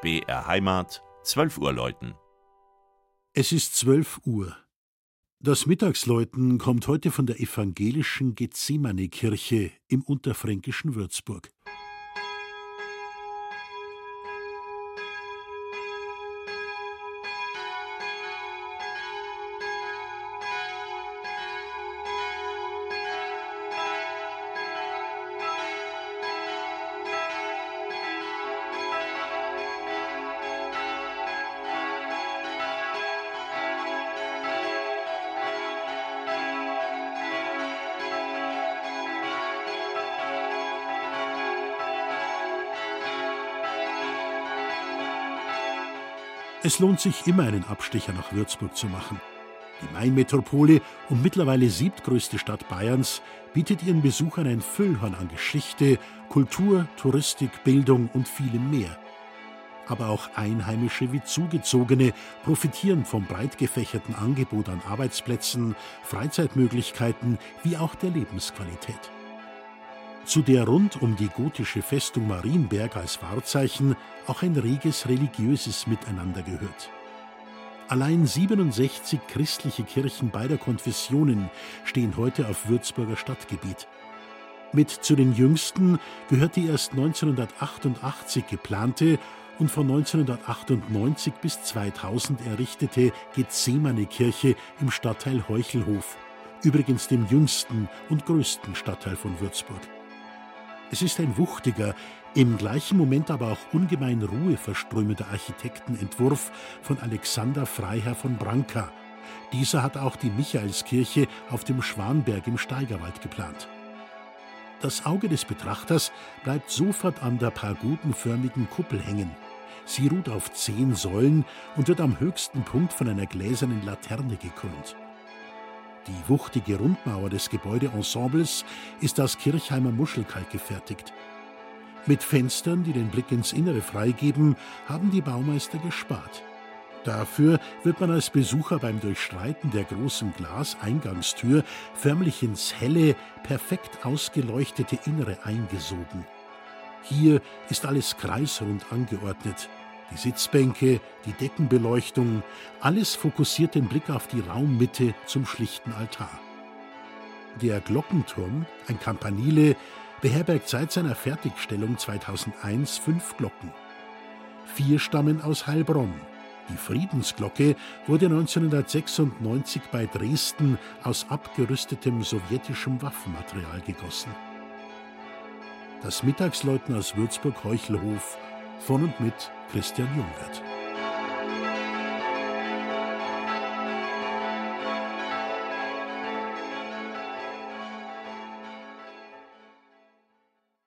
BR Heimat, 12 Uhr läuten. Es ist 12 Uhr. Das Mittagsläuten kommt heute von der evangelischen Gethsemane-Kirche im unterfränkischen Würzburg. Es lohnt sich immer, einen Abstecher nach Würzburg zu machen. Die Mainmetropole und mittlerweile siebtgrößte Stadt Bayerns bietet ihren Besuchern ein Füllhorn an Geschichte, Kultur, Touristik, Bildung und vielem mehr. Aber auch Einheimische wie Zugezogene profitieren vom breit gefächerten Angebot an Arbeitsplätzen, Freizeitmöglichkeiten wie auch der Lebensqualität zu der rund um die gotische Festung Marienberg als Wahrzeichen auch ein reges religiöses Miteinander gehört. Allein 67 christliche Kirchen beider Konfessionen stehen heute auf Würzburger Stadtgebiet. Mit zu den jüngsten gehört die erst 1988 geplante und von 1998 bis 2000 errichtete Gethsemane-Kirche im Stadtteil Heuchelhof, übrigens dem jüngsten und größten Stadtteil von Würzburg. Es ist ein wuchtiger, im gleichen Moment aber auch ungemein ruheverströmender Architektenentwurf von Alexander Freiherr von Branca. Dieser hat auch die Michaelskirche auf dem Schwanberg im Steigerwald geplant. Das Auge des Betrachters bleibt sofort an der pagodenförmigen Kuppel hängen. Sie ruht auf zehn Säulen und wird am höchsten Punkt von einer gläsernen Laterne gekrönt. Die wuchtige Rundmauer des Gebäudeensembles ist aus Kirchheimer Muschelkalk gefertigt. Mit Fenstern, die den Blick ins Innere freigeben, haben die Baumeister gespart. Dafür wird man als Besucher beim Durchschreiten der großen Glaseingangstür förmlich ins helle, perfekt ausgeleuchtete Innere eingesogen. Hier ist alles kreisrund angeordnet. Die Sitzbänke, die Deckenbeleuchtung, alles fokussiert den Blick auf die Raummitte zum schlichten Altar. Der Glockenturm, ein Campanile, beherbergt seit seiner Fertigstellung 2001 fünf Glocken. Vier stammen aus Heilbronn. Die Friedensglocke wurde 1996 bei Dresden aus abgerüstetem sowjetischem Waffenmaterial gegossen. Das Mittagsläuten aus Würzburg-Heuchelhof von und mit Christian Jungwirth.